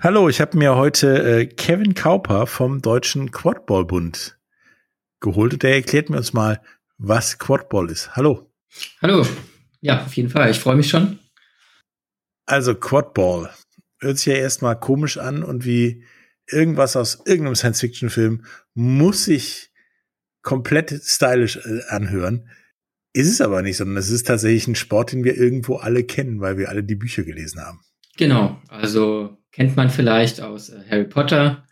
Hallo, ich habe mir heute äh, Kevin Kauper vom Deutschen Quadball-Bund geholt und der erklärt mir uns mal, was Quadball ist. Hallo. Hallo. Ja, auf jeden Fall. Ich freue mich schon. Also Quadball hört sich ja erstmal komisch an und wie irgendwas aus irgendeinem Science-Fiction-Film muss sich komplett stylisch äh, anhören. Ist es aber nicht, sondern es ist tatsächlich ein Sport, den wir irgendwo alle kennen, weil wir alle die Bücher gelesen haben. Genau, also kennt man vielleicht aus äh, Harry Potter.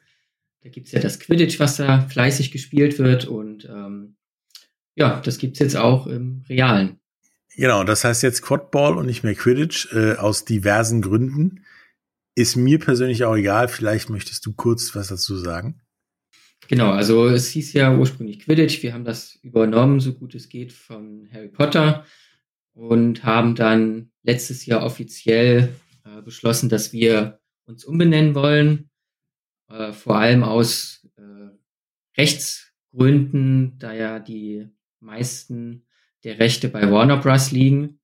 Da gibt es ja das Quidditch, was da fleißig gespielt wird. Und ähm, ja, das gibt es jetzt auch im Realen. Genau, das heißt jetzt Quadball und nicht mehr Quidditch äh, aus diversen Gründen. Ist mir persönlich auch egal. Vielleicht möchtest du kurz was dazu sagen. Genau, also es hieß ja ursprünglich Quidditch. Wir haben das übernommen, so gut es geht, von Harry Potter und haben dann letztes Jahr offiziell äh, beschlossen, dass wir uns umbenennen wollen, äh, vor allem aus äh, Rechtsgründen, da ja die meisten der Rechte bei Warner Bros. liegen.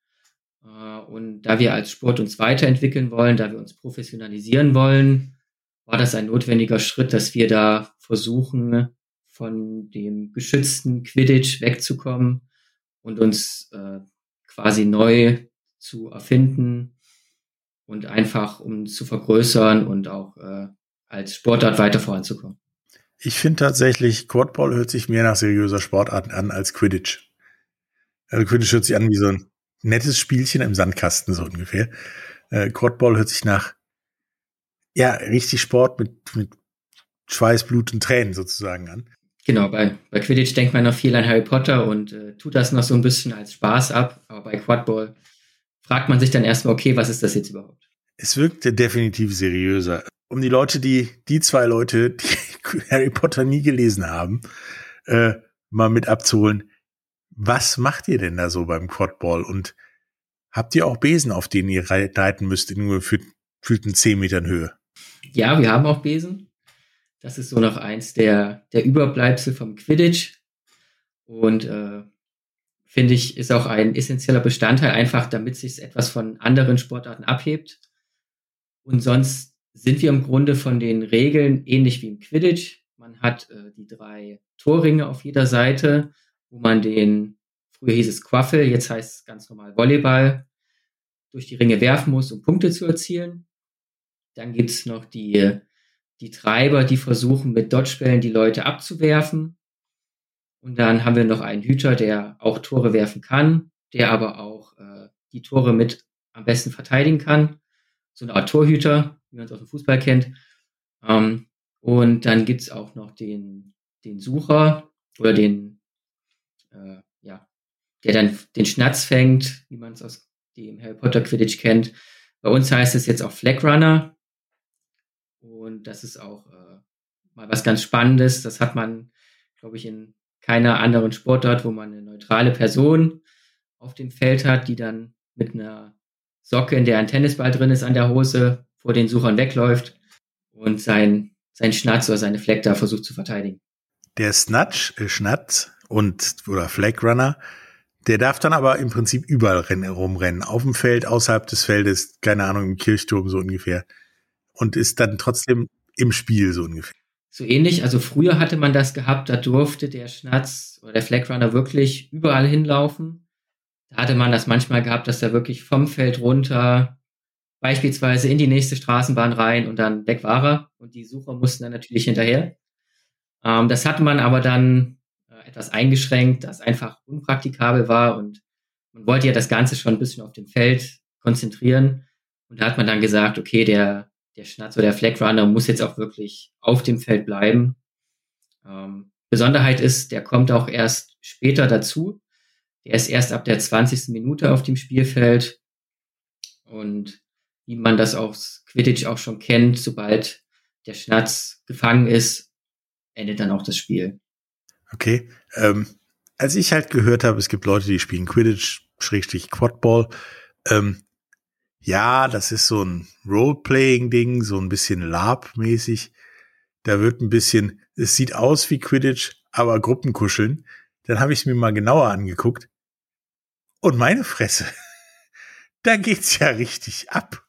Äh, und da wir als Sport uns weiterentwickeln wollen, da wir uns professionalisieren wollen, war das ein notwendiger Schritt, dass wir da versuchen, von dem geschützten Quidditch wegzukommen und uns äh, quasi neu zu erfinden und einfach um zu vergrößern und auch äh, als Sportart weiter voranzukommen. Ich finde tatsächlich, Quadball hört sich mehr nach seriöser Sportart an als Quidditch. Also Quidditch hört sich an wie so ein nettes Spielchen im Sandkasten, so ungefähr. Äh, Quadball hört sich nach, ja, richtig Sport mit, mit Schweiß, Blut und Tränen sozusagen an. Genau, bei, bei Quidditch denkt man noch viel an Harry Potter und äh, tut das noch so ein bisschen als Spaß ab, aber bei Quadball fragt man sich dann erstmal, okay, was ist das jetzt überhaupt? Es wirkte definitiv seriöser. Um die Leute, die, die zwei Leute, die Harry Potter nie gelesen haben, äh, mal mit abzuholen. Was macht ihr denn da so beim Quadball? Und habt ihr auch Besen, auf denen ihr reiten müsst, in nur gefühlten 10 Metern Höhe? Ja, wir haben auch Besen. Das ist so noch eins der, der Überbleibsel vom Quidditch. Und äh, finde ich, ist auch ein essentieller Bestandteil, einfach damit sich etwas von anderen Sportarten abhebt. Und sonst sind wir im Grunde von den Regeln ähnlich wie im Quidditch. Man hat äh, die drei Torringe auf jeder Seite, wo man den, früher hieß es Quaffel, jetzt heißt es ganz normal Volleyball, durch die Ringe werfen muss, um Punkte zu erzielen. Dann gibt's noch die, die Treiber, die versuchen mit Dodgebällen die Leute abzuwerfen. Und dann haben wir noch einen Hüter, der auch Tore werfen kann, der aber auch äh, die Tore mit am besten verteidigen kann. So eine Art Torhüter, wie man es aus dem Fußball kennt. Ähm, und dann gibt's auch noch den, den Sucher oder den, äh, ja, der dann den Schnatz fängt, wie man es aus dem Harry Potter Quidditch kennt. Bei uns heißt es jetzt auch Flag Runner. Und das ist auch äh, mal was ganz Spannendes. Das hat man, glaube ich, in keiner anderen Sportart, wo man eine neutrale Person auf dem Feld hat, die dann mit einer Socke, in der ein Tennisball drin ist, an der Hose vor den Suchern wegläuft und sein, sein Schnatz oder seine Fleck da versucht zu verteidigen. Der Snatch, äh, Schnatz und oder Flag Runner, der darf dann aber im Prinzip überall rennen, rumrennen. Auf dem Feld, außerhalb des Feldes, keine Ahnung, im Kirchturm so ungefähr. Und ist dann trotzdem im Spiel so ungefähr so ähnlich. Also früher hatte man das gehabt, da durfte der Schnatz oder der Flagrunner wirklich überall hinlaufen. Da hatte man das manchmal gehabt, dass er wirklich vom Feld runter beispielsweise in die nächste Straßenbahn rein und dann weg war er. Und die Sucher mussten dann natürlich hinterher. Ähm, das hatte man aber dann äh, etwas eingeschränkt, das einfach unpraktikabel war und man wollte ja das Ganze schon ein bisschen auf dem Feld konzentrieren. Und da hat man dann gesagt, okay, der der Schnatz oder der Flag Runner muss jetzt auch wirklich auf dem Feld bleiben. Ähm, Besonderheit ist, der kommt auch erst später dazu. Der ist erst ab der 20. Minute auf dem Spielfeld. Und wie man das aus Quidditch auch schon kennt, sobald der Schnatz gefangen ist, endet dann auch das Spiel. Okay. Ähm, als ich halt gehört habe, es gibt Leute, die spielen Quidditch, Schrägstrich Quadball, ähm, ja, das ist so ein Role-Playing-Ding, so ein bisschen LARP-mäßig. Da wird ein bisschen, es sieht aus wie Quidditch, aber Gruppenkuscheln. Dann habe ich es mir mal genauer angeguckt. Und meine Fresse, da geht's ja richtig ab.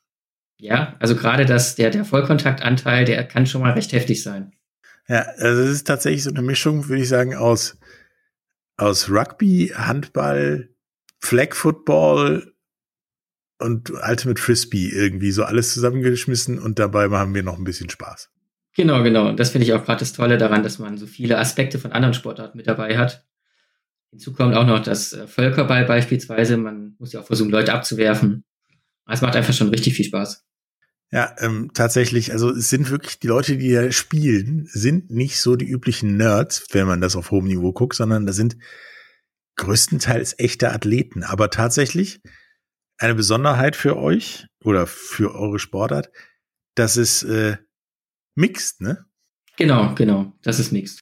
Ja, also gerade das, der, der Vollkontaktanteil, der kann schon mal recht heftig sein. Ja, also es ist tatsächlich so eine Mischung, würde ich sagen, aus, aus Rugby, Handball, Flag Football und Ultimate Frisbee irgendwie so alles zusammengeschmissen und dabei haben wir noch ein bisschen Spaß. Genau, genau. Und das finde ich auch gerade das Tolle daran, dass man so viele Aspekte von anderen Sportarten mit dabei hat. Hinzu kommt auch noch das äh, Völkerball beispielsweise. Man muss ja auch versuchen, Leute abzuwerfen. Es macht einfach schon richtig viel Spaß. Ja, ähm, tatsächlich, also es sind wirklich die Leute, die da spielen, sind nicht so die üblichen Nerds, wenn man das auf hohem Niveau guckt, sondern da sind größtenteils echte Athleten. Aber tatsächlich eine Besonderheit für euch oder für eure Sportart, dass es äh, mixed, ne? Genau, genau, das ist mixed.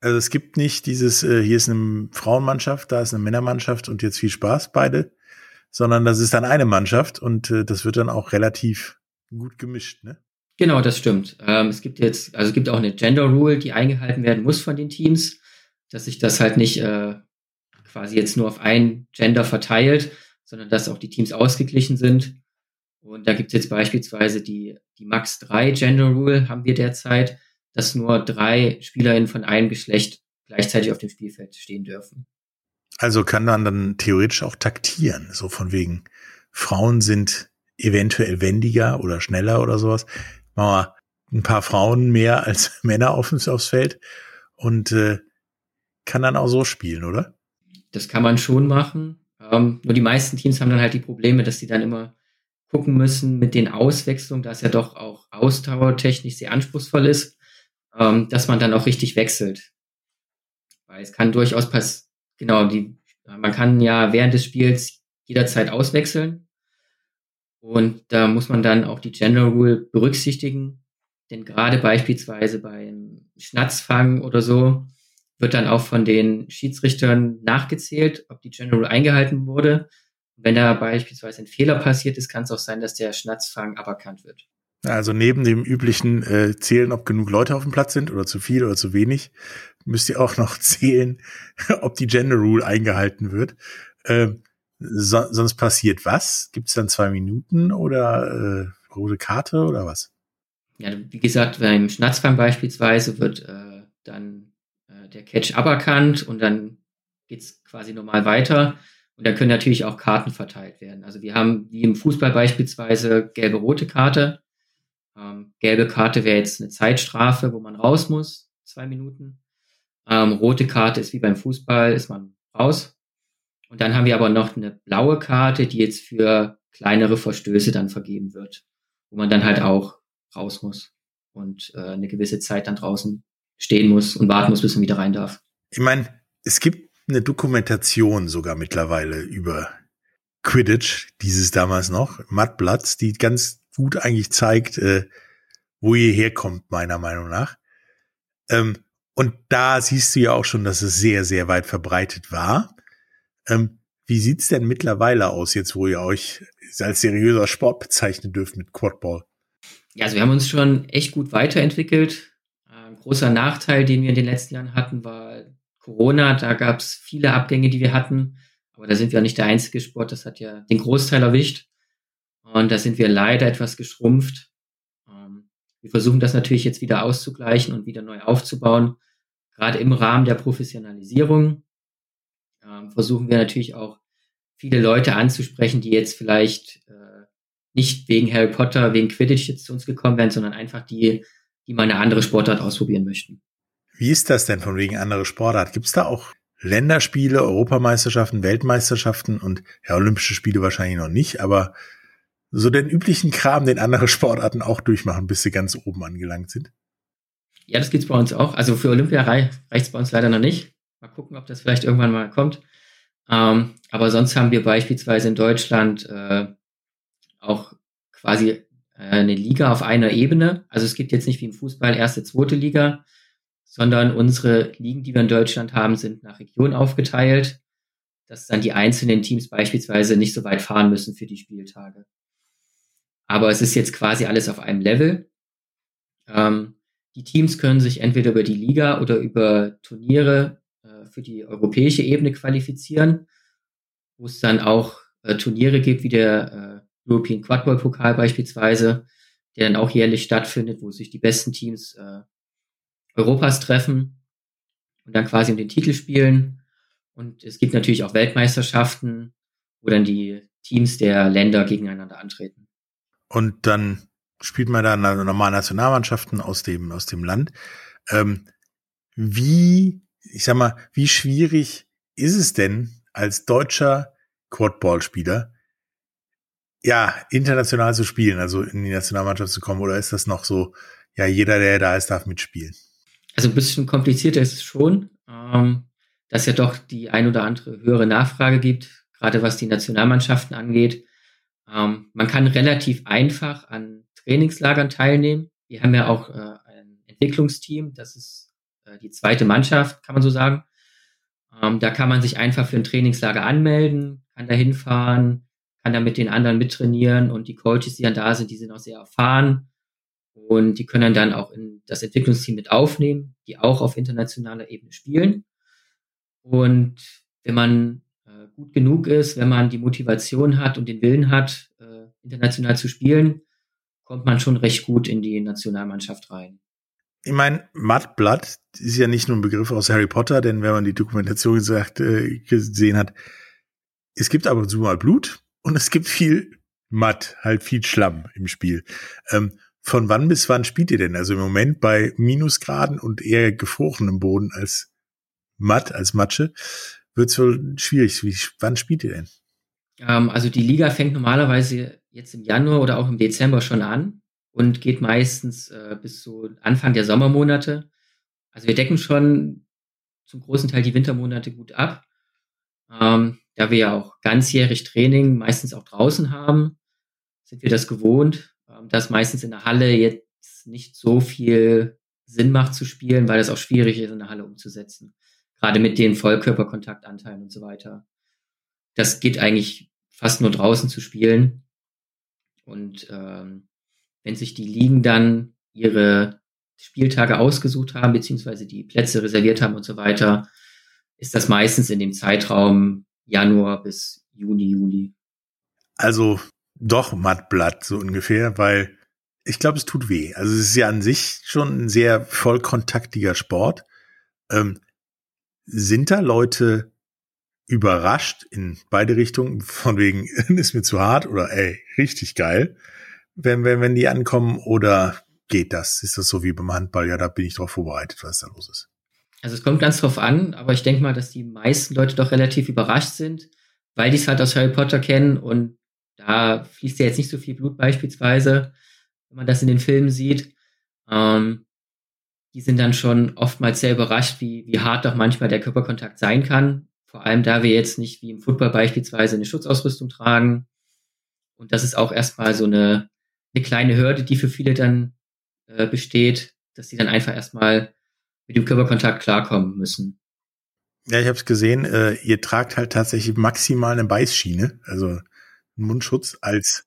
Also es gibt nicht dieses, äh, hier ist eine Frauenmannschaft, da ist eine Männermannschaft und jetzt viel Spaß beide, sondern das ist dann eine Mannschaft und äh, das wird dann auch relativ gut gemischt, ne? Genau, das stimmt. Ähm, es gibt jetzt, also es gibt auch eine Gender Rule, die eingehalten werden muss von den Teams, dass sich das halt nicht äh, quasi jetzt nur auf ein Gender verteilt, sondern dass auch die Teams ausgeglichen sind. Und da gibt es jetzt beispielsweise die, die Max 3 Gender Rule haben wir derzeit, dass nur drei SpielerInnen von einem Geschlecht gleichzeitig auf dem Spielfeld stehen dürfen. Also kann man dann theoretisch auch taktieren, so von wegen Frauen sind eventuell wendiger oder schneller oder sowas. Machen wir ein paar Frauen mehr als Männer auf, aufs Feld und äh, kann dann auch so spielen, oder? Das kann man schon machen. Ähm, nur die meisten Teams haben dann halt die Probleme, dass sie dann immer gucken müssen mit den Auswechslungen, da es ja doch auch ausdauertechnisch sehr anspruchsvoll ist, ähm, dass man dann auch richtig wechselt. Weil es kann durchaus passieren, genau, die, man kann ja während des Spiels jederzeit auswechseln. Und da muss man dann auch die General Rule berücksichtigen. Denn gerade beispielsweise beim Schnatzfang oder so wird dann auch von den Schiedsrichtern nachgezählt, ob die General Rule eingehalten wurde. Wenn da beispielsweise ein Fehler passiert ist, kann es auch sein, dass der Schnatzfang aberkannt wird. Also neben dem üblichen äh, Zählen, ob genug Leute auf dem Platz sind oder zu viel oder zu wenig, müsst ihr auch noch zählen, ob die Gender Rule eingehalten wird. Ähm, so, sonst passiert was? Gibt es dann zwei Minuten oder äh, rote Karte oder was? Ja, wie gesagt, beim Schnatzfang beispielsweise wird äh, dann der Catch aberkannt und dann geht's quasi normal weiter. Und dann können natürlich auch Karten verteilt werden. Also wir haben wie im Fußball beispielsweise gelbe-rote Karte. Ähm, gelbe Karte wäre jetzt eine Zeitstrafe, wo man raus muss, zwei Minuten. Ähm, rote Karte ist wie beim Fußball, ist man raus. Und dann haben wir aber noch eine blaue Karte, die jetzt für kleinere Verstöße dann vergeben wird, wo man dann halt auch raus muss und äh, eine gewisse Zeit dann draußen stehen muss und warten muss, bis man wieder rein darf. Ich meine, es gibt eine Dokumentation sogar mittlerweile über Quidditch, dieses damals noch, Mattblatts, die ganz gut eigentlich zeigt, äh, wo ihr herkommt, meiner Meinung nach. Ähm, und da siehst du ja auch schon, dass es sehr, sehr weit verbreitet war. Ähm, wie sieht's denn mittlerweile aus, jetzt wo ihr euch als seriöser Sport bezeichnen dürft mit Quadball? Ja, also wir haben uns schon echt gut weiterentwickelt. Großer Nachteil, den wir in den letzten Jahren hatten, war Corona. Da gab es viele Abgänge, die wir hatten. Aber da sind wir nicht der einzige Sport. Das hat ja den Großteil erwischt. Und da sind wir leider etwas geschrumpft. Ähm, wir versuchen das natürlich jetzt wieder auszugleichen und wieder neu aufzubauen. Gerade im Rahmen der Professionalisierung ähm, versuchen wir natürlich auch viele Leute anzusprechen, die jetzt vielleicht äh, nicht wegen Harry Potter, wegen Quidditch jetzt zu uns gekommen wären, sondern einfach die, die mal eine andere Sportart ausprobieren möchten. Wie ist das denn von wegen andere Sportart? Gibt es da auch Länderspiele, Europameisterschaften, Weltmeisterschaften und ja, Olympische Spiele wahrscheinlich noch nicht, aber so den üblichen Kram, den andere Sportarten auch durchmachen, bis sie ganz oben angelangt sind? Ja, das gibt's bei uns auch. Also für Olympia reicht es bei uns leider noch nicht. Mal gucken, ob das vielleicht irgendwann mal kommt. Ähm, aber sonst haben wir beispielsweise in Deutschland äh, auch quasi eine Liga auf einer Ebene. Also es gibt jetzt nicht wie im Fußball erste, zweite Liga, sondern unsere Ligen, die wir in Deutschland haben, sind nach Region aufgeteilt, dass dann die einzelnen Teams beispielsweise nicht so weit fahren müssen für die Spieltage. Aber es ist jetzt quasi alles auf einem Level. Ähm, die Teams können sich entweder über die Liga oder über Turniere für die europäische Ebene qualifizieren, wo es dann auch äh, Turniere gibt wie der äh, European Quadball Pokal beispielsweise, der dann auch jährlich stattfindet, wo sich die besten Teams äh, Europas treffen und dann quasi um den Titel spielen. Und es gibt natürlich auch Weltmeisterschaften, wo dann die Teams der Länder gegeneinander antreten. Und dann spielt man da normal Nationalmannschaften aus dem, aus dem Land. Ähm, wie, ich sag mal, wie schwierig ist es denn als deutscher Quadball-Spieler, ja, international zu spielen, also in die Nationalmannschaft zu kommen, oder ist das noch so, ja, jeder, der da ist, darf mitspielen? Also ein bisschen komplizierter ist es schon, ähm, dass ja doch die ein oder andere höhere Nachfrage gibt, gerade was die Nationalmannschaften angeht. Ähm, man kann relativ einfach an Trainingslagern teilnehmen. Wir haben ja auch äh, ein Entwicklungsteam, das ist äh, die zweite Mannschaft, kann man so sagen. Ähm, da kann man sich einfach für ein Trainingslager anmelden, kann da hinfahren, kann da mit den anderen mittrainieren und die Coaches, die dann da sind, die sind auch sehr erfahren und die können dann auch in das Entwicklungsteam mit aufnehmen, die auch auf internationaler Ebene spielen. Und wenn man äh, gut genug ist, wenn man die Motivation hat und den Willen hat, äh, international zu spielen, kommt man schon recht gut in die Nationalmannschaft rein. Ich meine, Mudblood ist ja nicht nur ein Begriff aus Harry Potter, denn wenn man die Dokumentation gesagt, äh, gesehen hat, es gibt aber so mal Blut und es gibt viel Mud, halt viel Schlamm im Spiel. Ähm, von wann bis wann spielt ihr denn? Also im Moment bei Minusgraden und eher gefrorenem Boden als Mud, als Matsche, wird es wohl schwierig. Wie, wann spielt ihr denn? Ähm, also die Liga fängt normalerweise jetzt im Januar oder auch im Dezember schon an und geht meistens äh, bis so Anfang der Sommermonate. Also wir decken schon zum großen Teil die Wintermonate gut ab. Ähm, da wir ja auch ganzjährig Training meistens auch draußen haben, sind wir das gewohnt, ähm, dass meistens in der Halle jetzt nicht so viel Sinn macht zu spielen, weil es auch schwierig ist, in der Halle umzusetzen. Gerade mit den Vollkörperkontaktanteilen und so weiter. Das geht eigentlich fast nur draußen zu spielen. Und ähm, wenn sich die Ligen dann ihre Spieltage ausgesucht haben, beziehungsweise die Plätze reserviert haben und so weiter, ist das meistens in dem Zeitraum Januar bis Juni, Juli. Also doch Mattblatt so ungefähr, weil ich glaube, es tut weh. Also es ist ja an sich schon ein sehr vollkontaktiger Sport. Ähm, sind da Leute überrascht in beide Richtungen, von wegen, ist mir zu hart oder ey, richtig geil, wenn, wenn, wenn die ankommen oder geht das? Ist das so wie beim Handball? Ja, da bin ich drauf vorbereitet, was da los ist. Also es kommt ganz drauf an, aber ich denke mal, dass die meisten Leute doch relativ überrascht sind, weil die es halt aus Harry Potter kennen und da fließt ja jetzt nicht so viel Blut beispielsweise, wenn man das in den Filmen sieht. Ähm, die sind dann schon oftmals sehr überrascht, wie, wie hart doch manchmal der Körperkontakt sein kann. Vor allem, da wir jetzt nicht wie im Football beispielsweise eine Schutzausrüstung tragen. Und das ist auch erstmal so eine, eine kleine Hürde, die für viele dann äh, besteht, dass sie dann einfach erstmal mit dem Körperkontakt klarkommen müssen. Ja, ich habe es gesehen, äh, ihr tragt halt tatsächlich maximal eine Beißschiene, also einen Mundschutz als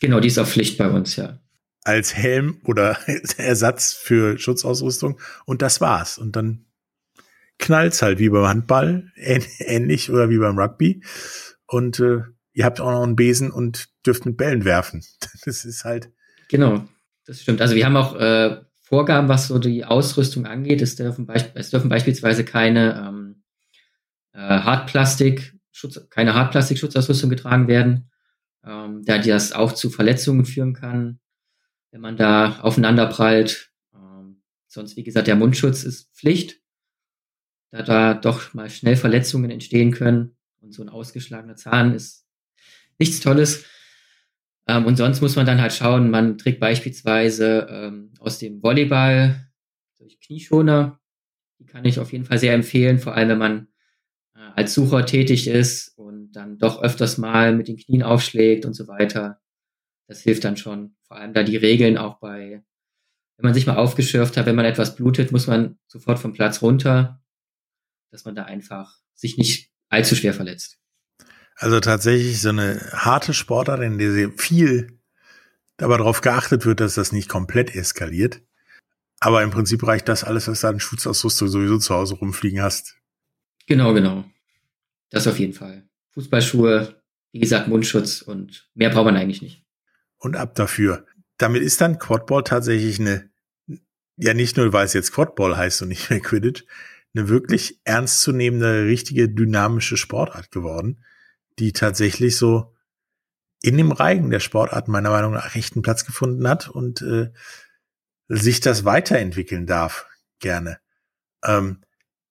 Genau, die ist auch Pflicht bei uns, ja. Als Helm oder Ersatz für Schutzausrüstung und das war's. Und dann knallt's halt wie beim Handball, ähnlich oder wie beim Rugby. Und äh, ihr habt auch noch einen Besen und dürft mit Bällen werfen. Das ist halt. Genau, das stimmt. Also wir haben auch äh, Vorgaben, was so die Ausrüstung angeht. Es dürfen, es dürfen beispielsweise keine ähm, äh, Hartplastik, Schutz, keine Hartplastik-Schutzausrüstung getragen werden, ähm, da das auch zu Verletzungen führen kann, wenn man da aufeinander prallt. Ähm, sonst, wie gesagt, der Mundschutz ist Pflicht, da da doch mal schnell Verletzungen entstehen können und so ein ausgeschlagener Zahn ist nichts Tolles. Ähm, und sonst muss man dann halt schauen, man trägt beispielsweise ähm, aus dem Volleyball durch Knieschoner. Die kann ich auf jeden Fall sehr empfehlen, vor allem wenn man äh, als Sucher tätig ist und dann doch öfters mal mit den Knien aufschlägt und so weiter. Das hilft dann schon. Vor allem da die Regeln auch bei, wenn man sich mal aufgeschürft hat, wenn man etwas blutet, muss man sofort vom Platz runter, dass man da einfach sich nicht allzu schwer verletzt. Also tatsächlich so eine harte Sportart, in der sehr viel aber darauf geachtet wird, dass das nicht komplett eskaliert. Aber im Prinzip reicht das alles, was du an Schutzausrüstung sowieso zu Hause rumfliegen hast. Genau, genau. Das auf jeden Fall. Fußballschuhe, wie gesagt, Mundschutz und mehr braucht man eigentlich nicht. Und ab dafür. Damit ist dann Quadball tatsächlich eine, ja nicht nur, weil es jetzt Quadball heißt und nicht mehr Quidditch, eine wirklich ernstzunehmende, richtige dynamische Sportart geworden, die tatsächlich so in dem Reigen der Sportart meiner Meinung nach rechten Platz gefunden hat und äh, sich das weiterentwickeln darf, gerne. Ähm,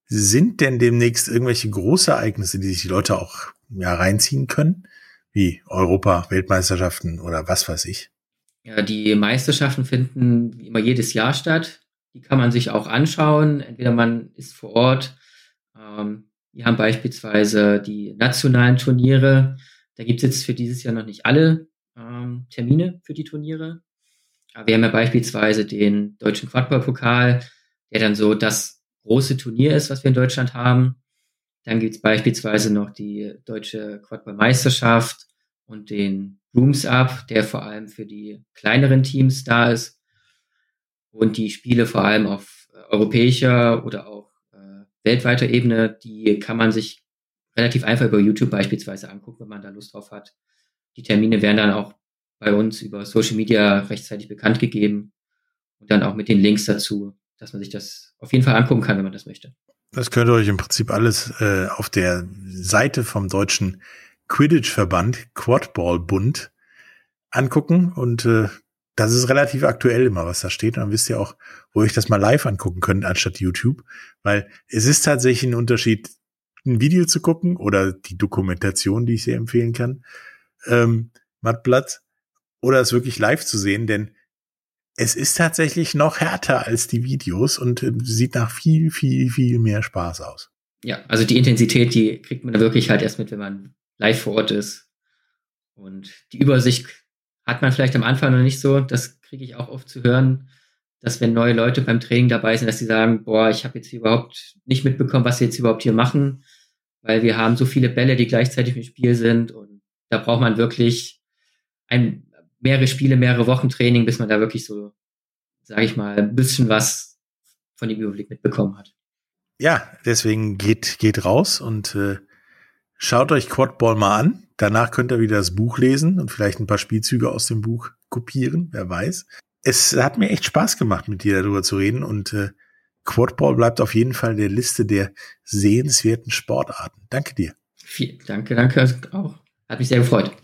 sind denn demnächst irgendwelche Großereignisse, die sich die Leute auch ja, reinziehen können? Wie Europa, Weltmeisterschaften oder was weiß ich? Ja, die Meisterschaften finden immer jedes Jahr statt. Die kann man sich auch anschauen. Entweder man ist vor Ort. Ähm, wir haben beispielsweise die nationalen Turniere. Da gibt es jetzt für dieses Jahr noch nicht alle ähm, Termine für die Turniere. Aber wir haben ja beispielsweise den deutschen Quadball-Pokal, der dann so das große Turnier ist, was wir in Deutschland haben. Dann gibt es beispielsweise noch die deutsche Quadball-Meisterschaft und den Rooms Up, der vor allem für die kleineren Teams da ist. Und die Spiele vor allem auf äh, europäischer oder auch weltweiter Ebene, die kann man sich relativ einfach über YouTube beispielsweise angucken, wenn man da Lust drauf hat. Die Termine werden dann auch bei uns über Social Media rechtzeitig bekannt gegeben und dann auch mit den Links dazu, dass man sich das auf jeden Fall angucken kann, wenn man das möchte. Das könnt ihr euch im Prinzip alles äh, auf der Seite vom deutschen Quidditch-Verband, Quadball-Bund, angucken und äh, das ist relativ aktuell immer, was da steht. Und dann wisst ihr auch, wo ich das mal live angucken könnt, anstatt YouTube. Weil es ist tatsächlich ein Unterschied, ein Video zu gucken oder die Dokumentation, die ich sehr empfehlen kann, ähm, Mattblatt, oder es wirklich live zu sehen, denn es ist tatsächlich noch härter als die Videos und äh, sieht nach viel, viel, viel mehr Spaß aus. Ja, also die Intensität, die kriegt man wirklich halt erst mit, wenn man live vor Ort ist. Und die Übersicht hat man vielleicht am Anfang noch nicht so. Das kriege ich auch oft zu hören, dass wenn neue Leute beim Training dabei sind, dass sie sagen, boah, ich habe jetzt überhaupt nicht mitbekommen, was sie jetzt überhaupt hier machen, weil wir haben so viele Bälle, die gleichzeitig im Spiel sind und da braucht man wirklich ein, mehrere Spiele, mehrere Wochen Training, bis man da wirklich so, sage ich mal, ein bisschen was von dem Überblick mitbekommen hat. Ja, deswegen geht, geht raus und äh, schaut euch Quadball mal an. Danach könnt ihr wieder das Buch lesen und vielleicht ein paar Spielzüge aus dem Buch kopieren, wer weiß. Es hat mir echt Spaß gemacht, mit dir darüber zu reden und äh, Quadball bleibt auf jeden Fall der Liste der sehenswerten Sportarten. Danke dir. Viel, danke, danke auch. Hat mich sehr gefreut.